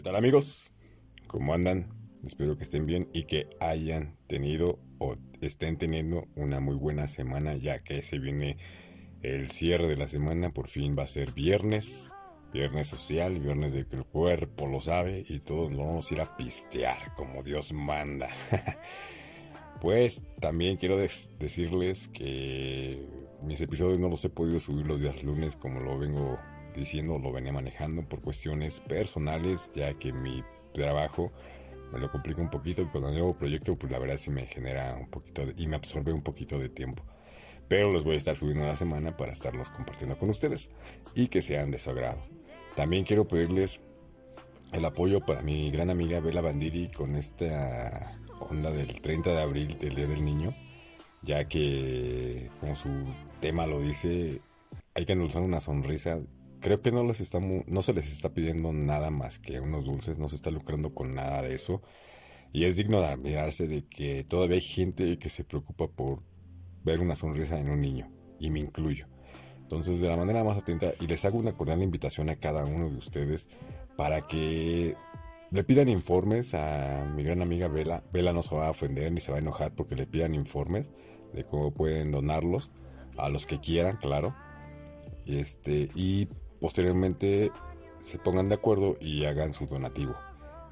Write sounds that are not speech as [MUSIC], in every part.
¿Qué tal amigos? ¿Cómo andan? Espero que estén bien y que hayan tenido o estén teniendo una muy buena semana ya que se viene el cierre de la semana. Por fin va a ser viernes, viernes social, viernes de que el cuerpo lo sabe y todos nos vamos a ir a pistear como Dios manda. [LAUGHS] pues también quiero decirles que mis episodios no los he podido subir los días lunes como lo vengo diciendo, lo venía manejando por cuestiones personales, ya que mi trabajo me lo complica un poquito y con el nuevo proyecto, pues la verdad sí me genera un poquito y me absorbe un poquito de tiempo. Pero los voy a estar subiendo a la semana para estarlos compartiendo con ustedes y que sean de su agrado. También quiero pedirles el apoyo para mi gran amiga Bela Bandiri con esta onda del 30 de abril del Día del Niño, ya que como su tema lo dice, hay que endulzar una sonrisa creo que no les está no se les está pidiendo nada más que unos dulces, no se está lucrando con nada de eso. Y es digno de admirarse de que todavía hay gente que se preocupa por ver una sonrisa en un niño, y me incluyo. Entonces, de la manera más atenta, y les hago una cordial invitación a cada uno de ustedes para que le pidan informes a mi gran amiga Vela. Vela no se va a ofender ni se va a enojar porque le pidan informes de cómo pueden donarlos a los que quieran, claro. Este, y posteriormente se pongan de acuerdo y hagan su donativo.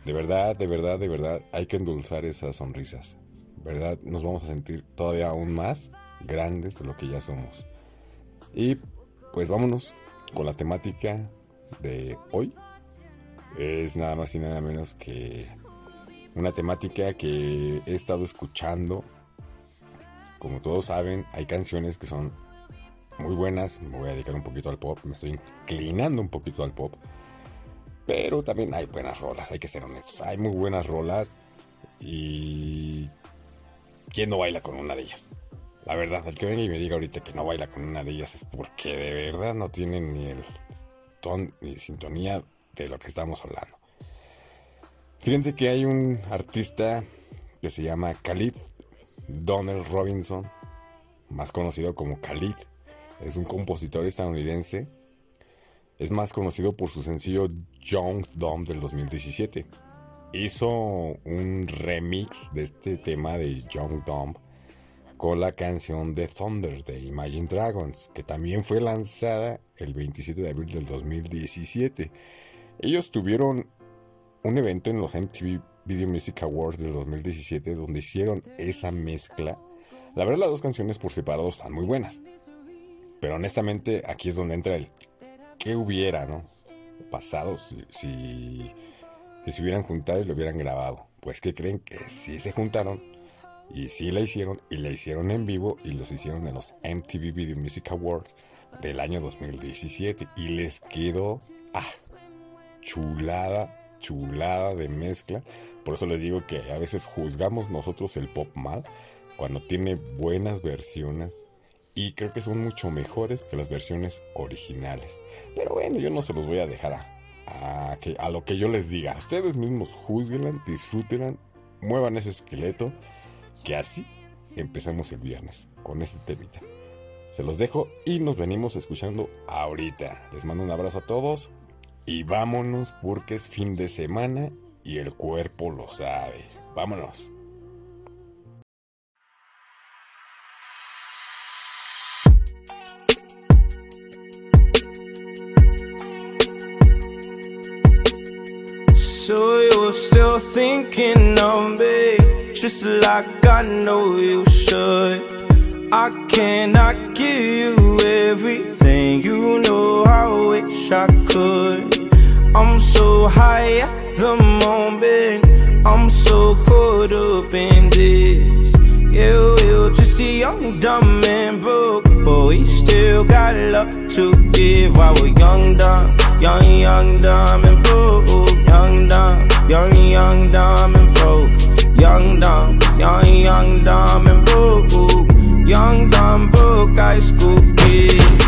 De verdad, de verdad, de verdad, hay que endulzar esas sonrisas. ¿Verdad? Nos vamos a sentir todavía aún más grandes de lo que ya somos. Y pues vámonos con la temática de hoy. Es nada más y nada menos que una temática que he estado escuchando. Como todos saben, hay canciones que son muy buenas. Me voy a dedicar un poquito al pop. Me estoy inclinando un poquito al pop. Pero también hay buenas rolas, hay que ser honestos. Hay muy buenas rolas. Y. ¿Quién no baila con una de ellas? La verdad, el que venga y me diga ahorita que no baila con una de ellas es porque de verdad no tiene ni el ton ni sintonía de lo que estamos hablando. Fíjense que hay un artista que se llama Khalid Donald Robinson, más conocido como Khalid es un compositor estadounidense. Es más conocido por su sencillo Young Dumb del 2017. Hizo un remix de este tema de Young Dumb con la canción de Thunder de Imagine Dragons, que también fue lanzada el 27 de abril del 2017. Ellos tuvieron un evento en los MTV Video Music Awards del 2017 donde hicieron esa mezcla. La verdad las dos canciones por separado están muy buenas. Pero honestamente, aquí es donde entra el qué hubiera, ¿no? Pasado si, si, se hubieran juntado y lo hubieran grabado. Pues que creen que sí se juntaron y sí la hicieron y la hicieron en vivo y los hicieron en los MTV Video Music Awards del año 2017 y les quedó ah, chulada, chulada de mezcla. Por eso les digo que a veces juzgamos nosotros el pop mal cuando tiene buenas versiones y creo que son mucho mejores que las versiones originales. Pero bueno, yo no se los voy a dejar a, lo que yo les diga. Ustedes mismos juzguenla, disfrútenla, muevan ese esqueleto, que así empezamos el viernes con este temita. Se los dejo y nos venimos escuchando ahorita. Les mando un abrazo a todos y vámonos porque es fin de semana y el cuerpo lo sabe. Vámonos. So you're still thinking of me, just like I know you should. I cannot give you everything, you know I wish I could. I'm so high at the moment, I'm so caught up in this. Yeah, we're just young, dumb, and broke, but we still got love to give while we're young, dumb, young, young, dumb, and broke young, young, dumb and broke. Young, dumb, young, young, dumb and broke. Young, dumb, broke school kid.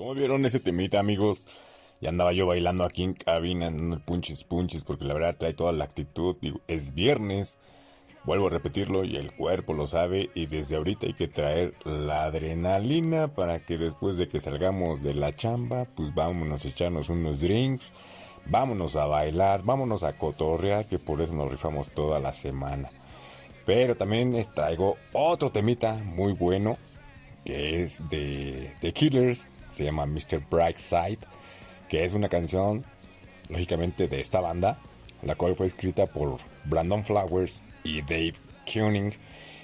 ¿Cómo vieron ese temita, amigos? Ya andaba yo bailando aquí en cabina, dando el punches punches, porque la verdad trae toda la actitud. Es viernes, vuelvo a repetirlo y el cuerpo lo sabe. Y desde ahorita hay que traer la adrenalina para que después de que salgamos de la chamba, pues vámonos a echarnos unos drinks, vámonos a bailar, vámonos a cotorrear, que por eso nos rifamos toda la semana. Pero también les traigo otro temita muy bueno que es de The Killers, se llama Mr. Brightside, que es una canción, lógicamente, de esta banda, la cual fue escrita por Brandon Flowers y Dave Koenig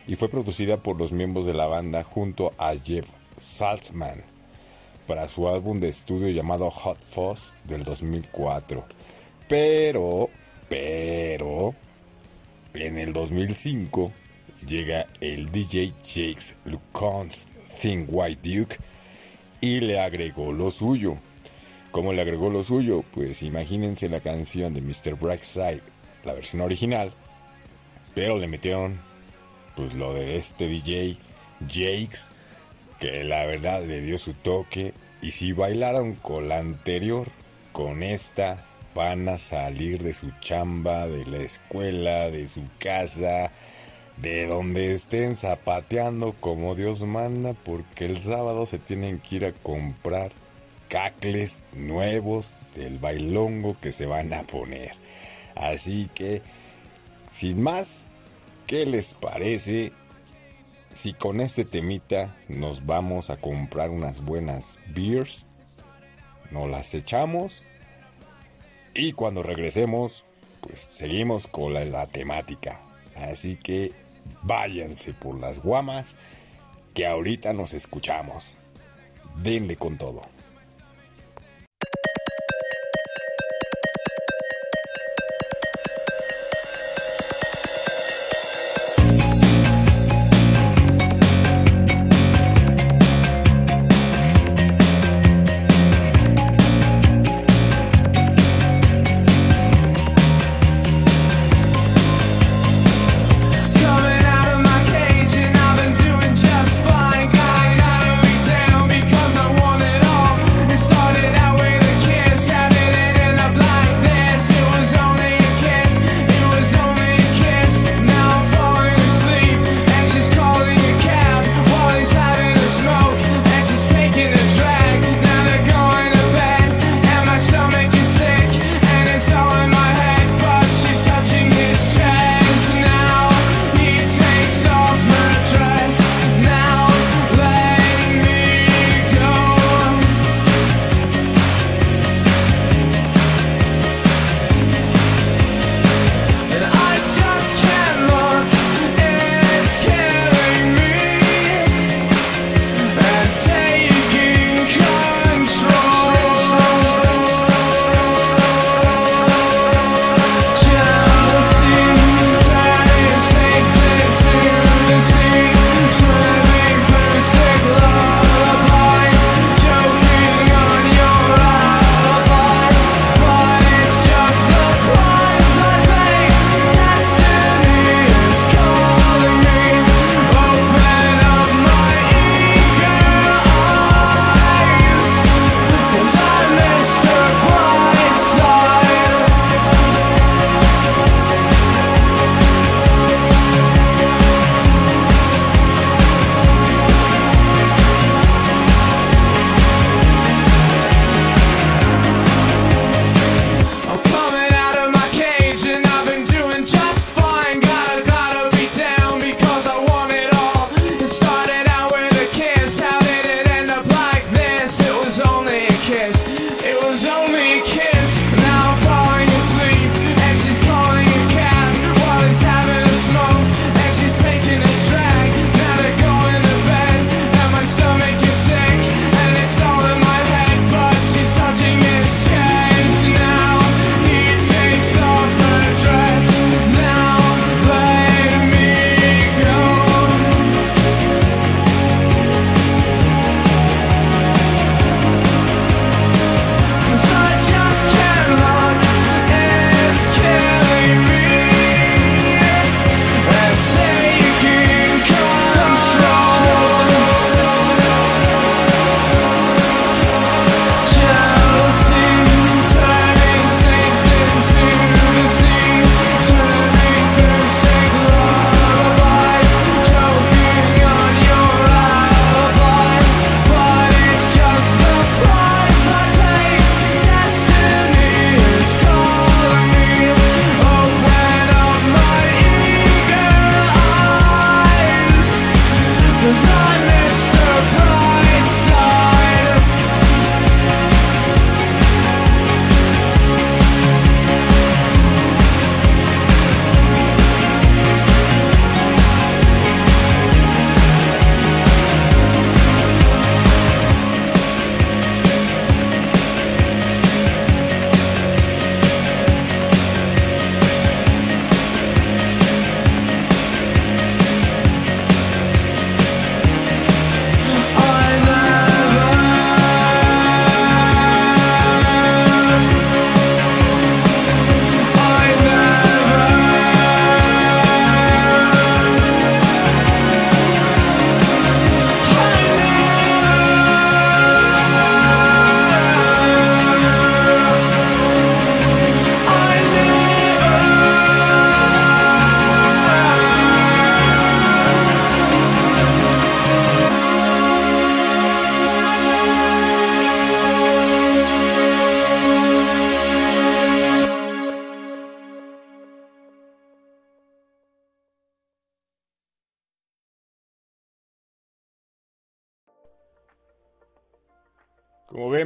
y fue producida por los miembros de la banda junto a Jeff Saltzman para su álbum de estudio llamado Hot Fuzz del 2004. Pero, pero, en el 2005 llega el DJ Jakes Luconst Think White Duke y le agregó lo suyo. ¿Cómo le agregó lo suyo? Pues imagínense la canción de Mr. Brightside, la versión original, pero le metieron pues lo de este DJ Jakes, que la verdad le dio su toque y si bailaron con la anterior, con esta van a salir de su chamba, de la escuela, de su casa, de donde estén zapateando como Dios manda, porque el sábado se tienen que ir a comprar cacles nuevos del bailongo que se van a poner. Así que, sin más, ¿qué les parece si con este temita nos vamos a comprar unas buenas beers? Nos las echamos y cuando regresemos, pues seguimos con la, la temática. Así que váyanse por las guamas que ahorita nos escuchamos. Denle con todo.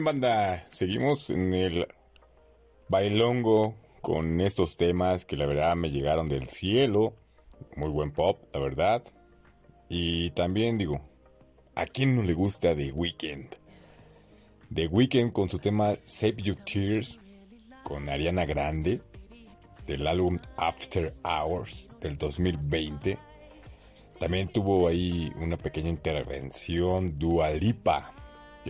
Banda, seguimos en el bailongo con estos temas que la verdad me llegaron del cielo. Muy buen pop, la verdad. Y también digo, ¿a quién no le gusta The Weeknd? The Weeknd con su tema Save Your Tears con Ariana Grande del álbum After Hours del 2020. También tuvo ahí una pequeña intervención Dua Lipa, que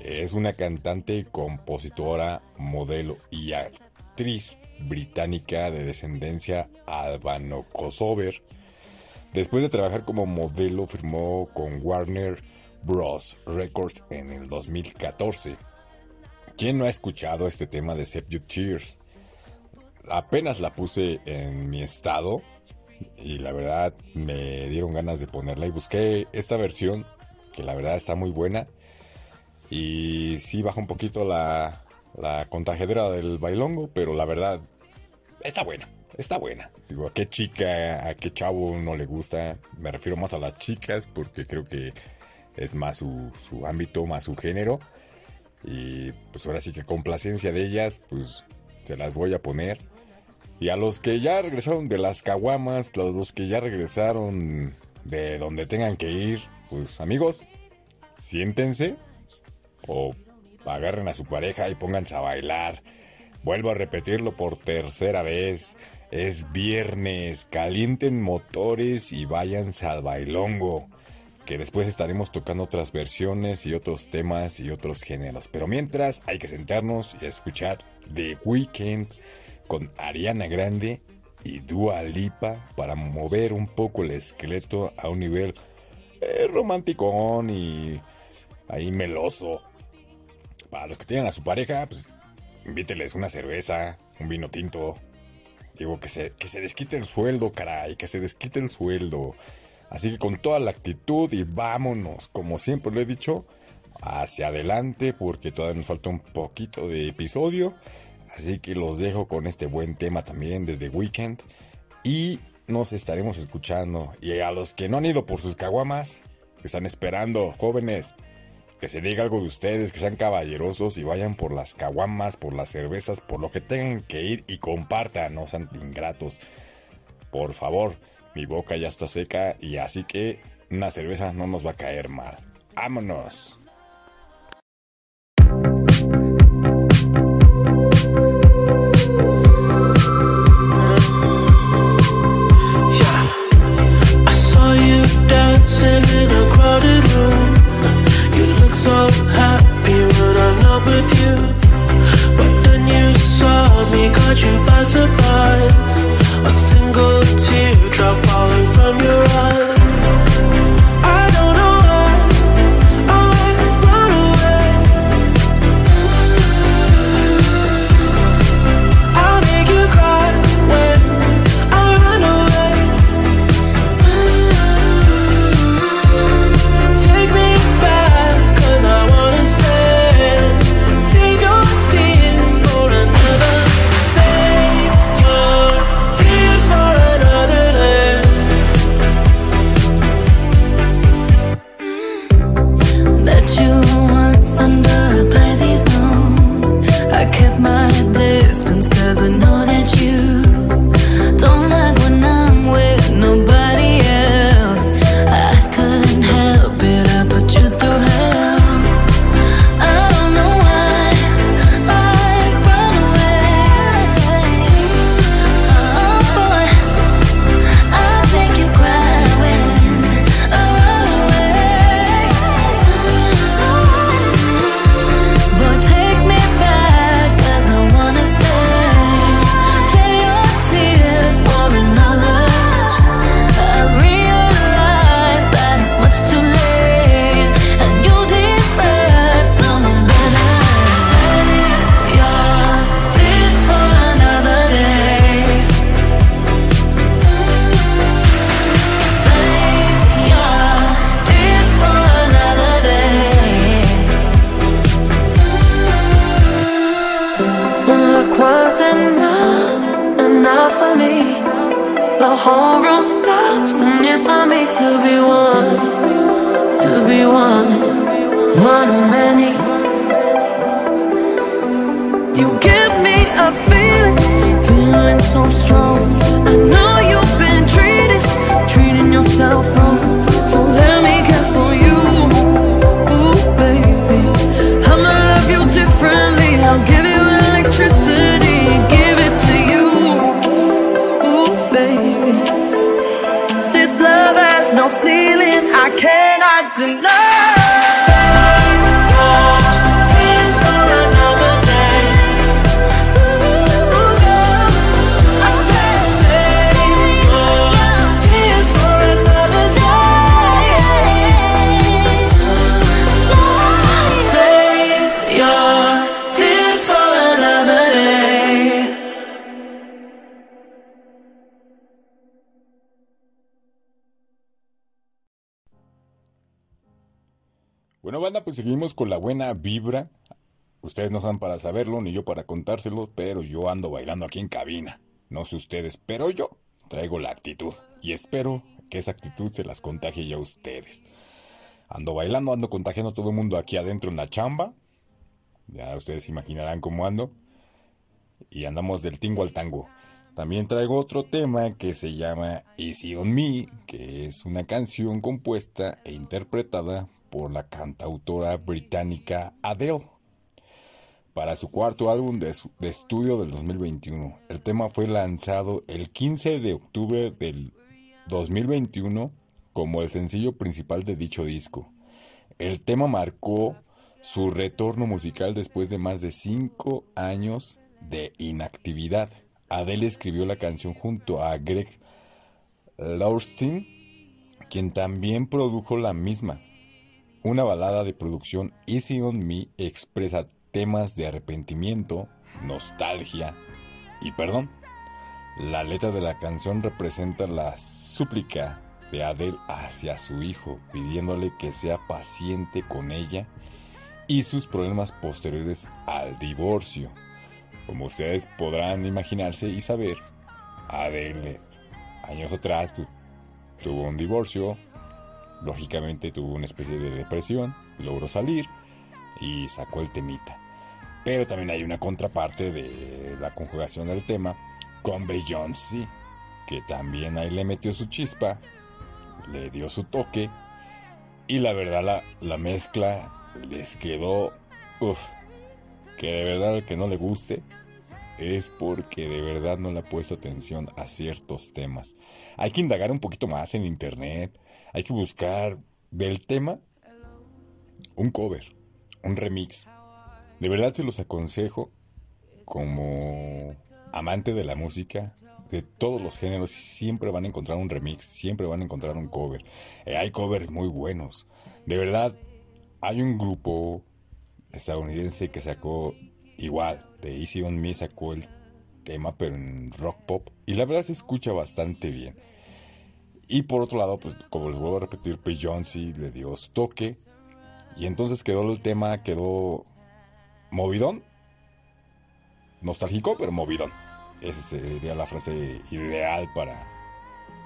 es una cantante, compositora, modelo y actriz británica de descendencia albano-kosover. Después de trabajar como modelo, firmó con Warner Bros. Records en el 2014. ¿Quién no ha escuchado este tema de Save Tears? Apenas la puse en mi estado y la verdad me dieron ganas de ponerla y busqué esta versión que la verdad está muy buena y sí baja un poquito la, la del bailongo, pero la verdad está buena, está buena. Digo, a qué chica, a qué chavo no le gusta, me refiero más a las chicas porque creo que es más su, su ámbito, más su género. Y pues ahora sí que complacencia de ellas, pues se las voy a poner. Y a los que ya regresaron de las caguamas, los que ya regresaron de donde tengan que ir, pues amigos, siéntense o agarren a su pareja y pónganse a bailar. Vuelvo a repetirlo por tercera vez. Es viernes, calienten motores y váyanse al bailongo. Que después estaremos tocando otras versiones y otros temas y otros géneros. Pero mientras hay que sentarnos y escuchar The Weeknd con Ariana Grande y Dua Lipa para mover un poco el esqueleto a un nivel eh, romanticón y ahí meloso. Para los que tienen a su pareja, pues invíteles una cerveza, un vino tinto. Digo, que se, que se desquite el sueldo, caray, que se desquite el sueldo. Así que con toda la actitud y vámonos, como siempre lo he dicho, hacia adelante porque todavía nos falta un poquito de episodio. Así que los dejo con este buen tema también de The Weeknd. Y nos estaremos escuchando. Y a los que no han ido por sus caguamas, que están esperando, jóvenes, que se diga algo de ustedes, que sean caballerosos y vayan por las caguamas, por las cervezas, por lo que tengan que ir y compartan, no sean ingratos. Por favor, mi boca ya está seca y así que una cerveza no nos va a caer mal. ¡Vámonos! Me, pues seguimos con la buena vibra. Ustedes no están para saberlo, ni yo para contárselo, pero yo ando bailando aquí en cabina. No sé ustedes, pero yo traigo la actitud. Y espero que esa actitud se las contagie ya a ustedes. Ando bailando, ando contagiando a todo el mundo aquí adentro en la chamba. Ya ustedes imaginarán cómo ando. Y andamos del tingo al tango. También traigo otro tema que se llama Easy on Me, que es una canción compuesta e interpretada por la cantautora británica Adele para su cuarto álbum de, de estudio del 2021. El tema fue lanzado el 15 de octubre del 2021 como el sencillo principal de dicho disco. El tema marcó su retorno musical después de más de cinco años de inactividad. Adele escribió la canción junto a Greg Laurstein, quien también produjo la misma. Una balada de producción Easy on Me expresa temas de arrepentimiento, nostalgia y perdón. La letra de la canción representa la súplica de Adele hacia su hijo, pidiéndole que sea paciente con ella y sus problemas posteriores al divorcio. Como ustedes podrán imaginarse y saber, Adele años atrás pues, tuvo un divorcio, lógicamente tuvo una especie de depresión, logró salir y sacó el temita. Pero también hay una contraparte de la conjugación del tema con Beyoncé, que también ahí le metió su chispa, le dio su toque y la verdad la, la mezcla les quedó, uff, que de verdad al que no le guste es porque de verdad no le ha puesto atención a ciertos temas. Hay que indagar un poquito más en internet, hay que buscar del tema un cover, un remix. De verdad se los aconsejo como amante de la música, de todos los géneros, siempre van a encontrar un remix, siempre van a encontrar un cover. Eh, hay covers muy buenos. De verdad, hay un grupo estadounidense que sacó igual, de Easy on Me sacó el tema, pero en rock pop, y la verdad se escucha bastante bien. Y por otro lado, pues como les vuelvo a repetir, pues le dio su toque, y entonces quedó el tema, quedó movidón, nostálgico, pero movidón. Esa sería la frase ideal para,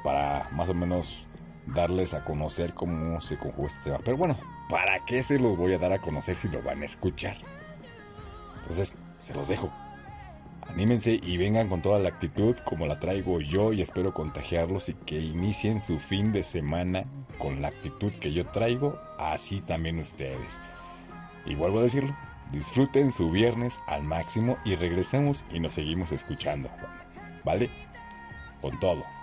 para más o menos darles a conocer cómo se conjuga este tema. Pero bueno, ¿para qué se los voy a dar a conocer si lo van a escuchar? Entonces, se los dejo. Anímense y vengan con toda la actitud como la traigo yo y espero contagiarlos y que inicien su fin de semana con la actitud que yo traigo, así también ustedes. Y vuelvo a decirlo, disfruten su viernes al máximo y regresemos y nos seguimos escuchando. ¿Vale? Con todo.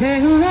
Stay.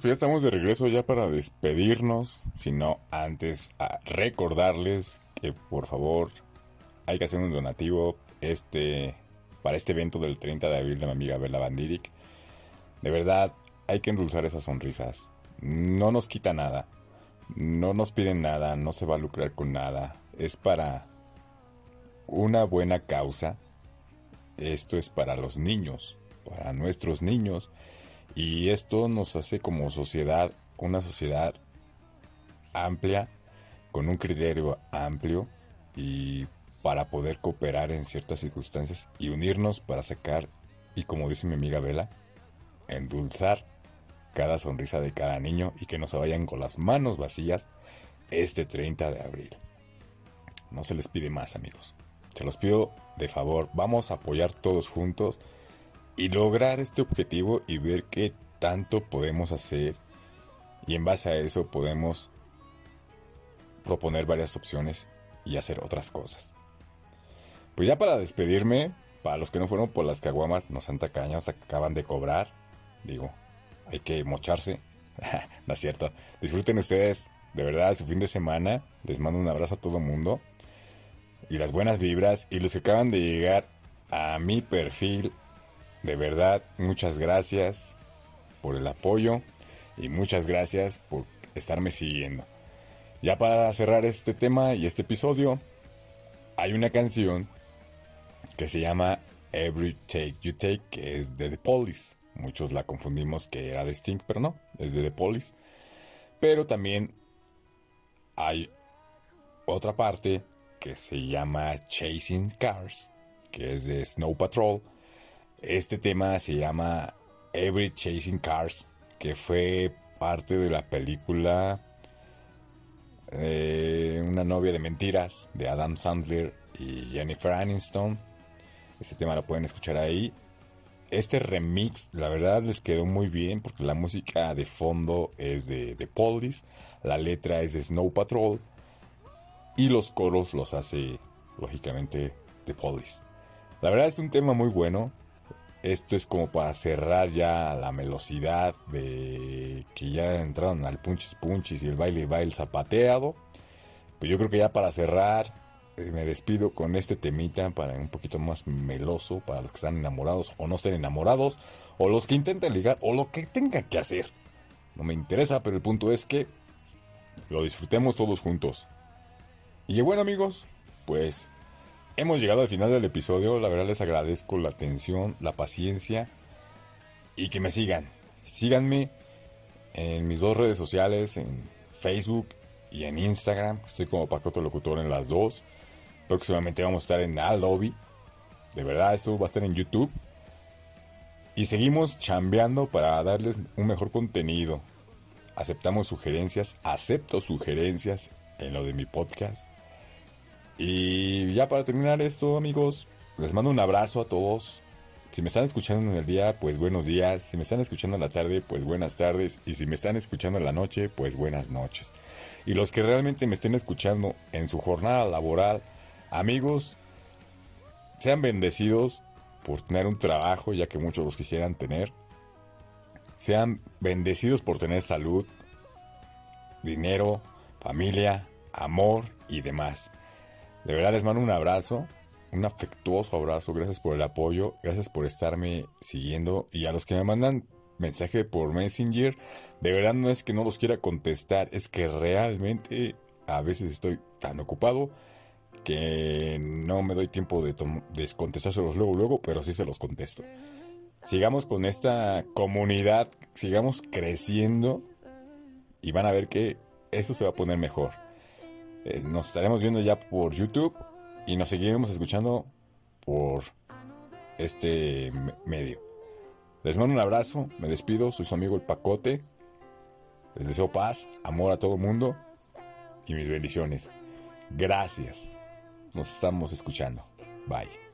Pues ya estamos de regreso ya para despedirnos. Si no, antes recordarles que por favor hay que hacer un donativo este para este evento del 30 de abril de mi amiga Bella Bandiric. De verdad, hay que endulzar esas sonrisas. No nos quita nada. No nos piden nada, no se va a lucrar con nada. Es para una buena causa. Esto es para los niños, para nuestros niños. Y esto nos hace como sociedad, una sociedad amplia, con un criterio amplio y para poder cooperar en ciertas circunstancias y unirnos para sacar, y como dice mi amiga Vela, endulzar cada sonrisa de cada niño y que no se vayan con las manos vacías este 30 de abril. No se les pide más amigos. Se los pido de favor, vamos a apoyar todos juntos y lograr este objetivo y ver qué tanto podemos hacer y en base a eso podemos proponer varias opciones y hacer otras cosas. Pues ya para despedirme, para los que no fueron por las caguamas, no sean tacaños, acaban de cobrar. Digo, hay que mocharse. [LAUGHS] no es cierto. Disfruten ustedes, de verdad, su fin de semana. Les mando un abrazo a todo el mundo. y las buenas vibras y los que acaban de llegar a mi perfil. De verdad, muchas gracias por el apoyo y muchas gracias por estarme siguiendo. Ya para cerrar este tema y este episodio, hay una canción que se llama Every Take You Take, que es de The Police. Muchos la confundimos que era de Sting, pero no, es de The Police. Pero también hay otra parte que se llama Chasing Cars, que es de Snow Patrol. Este tema se llama Every Chasing Cars, que fue parte de la película eh, Una novia de mentiras de Adam Sandler y Jennifer Aniston. Ese tema lo pueden escuchar ahí. Este remix, la verdad, les quedó muy bien porque la música de fondo es de, de Police, la letra es de Snow Patrol y los coros los hace, lógicamente, The Police. La verdad es un tema muy bueno. Esto es como para cerrar ya la velocidad de que ya entraron al punchis punchis y el baile el zapateado. Pues yo creo que ya para cerrar eh, me despido con este temita para un poquito más meloso para los que están enamorados o no estén enamorados o los que intenten ligar o lo que tengan que hacer. No me interesa, pero el punto es que lo disfrutemos todos juntos. Y bueno amigos, pues hemos llegado al final del episodio. La verdad les agradezco la atención, la paciencia y que me sigan. Síganme en mis dos redes sociales, en Facebook y en Instagram. Estoy como Pacoto Locutor en las dos. Próximamente vamos a estar en Lobby. De verdad, esto va a estar en YouTube. Y seguimos chambeando para darles un mejor contenido. Aceptamos sugerencias, acepto sugerencias en lo de mi podcast. Y ya para terminar esto, amigos, les mando un abrazo a todos. Si me están escuchando en el día, pues buenos días. Si me están escuchando en la tarde, pues buenas tardes. Y si me están escuchando en la noche, pues buenas noches. Y los que realmente me estén escuchando en su jornada laboral, amigos, sean bendecidos por tener un trabajo, ya que muchos los quisieran tener. Sean bendecidos por tener salud, dinero, familia, amor y demás. De verdad les mando un abrazo, un afectuoso abrazo. Gracias por el apoyo, gracias por estarme siguiendo. Y a los que me mandan mensaje por Messenger, de verdad no es que no los quiera contestar, es que realmente a veces estoy tan ocupado que no me doy tiempo de, de contestárselos luego, luego, pero sí se los contesto. Sigamos con esta comunidad, sigamos creciendo y van a ver que esto se va a poner mejor. Eh, nos estaremos viendo ya por YouTube y nos seguiremos escuchando por este medio. Les mando un abrazo, me despido, soy su amigo el Pacote. Les deseo paz, amor a todo el mundo y mis bendiciones. Gracias. Nos estamos escuchando. Bye.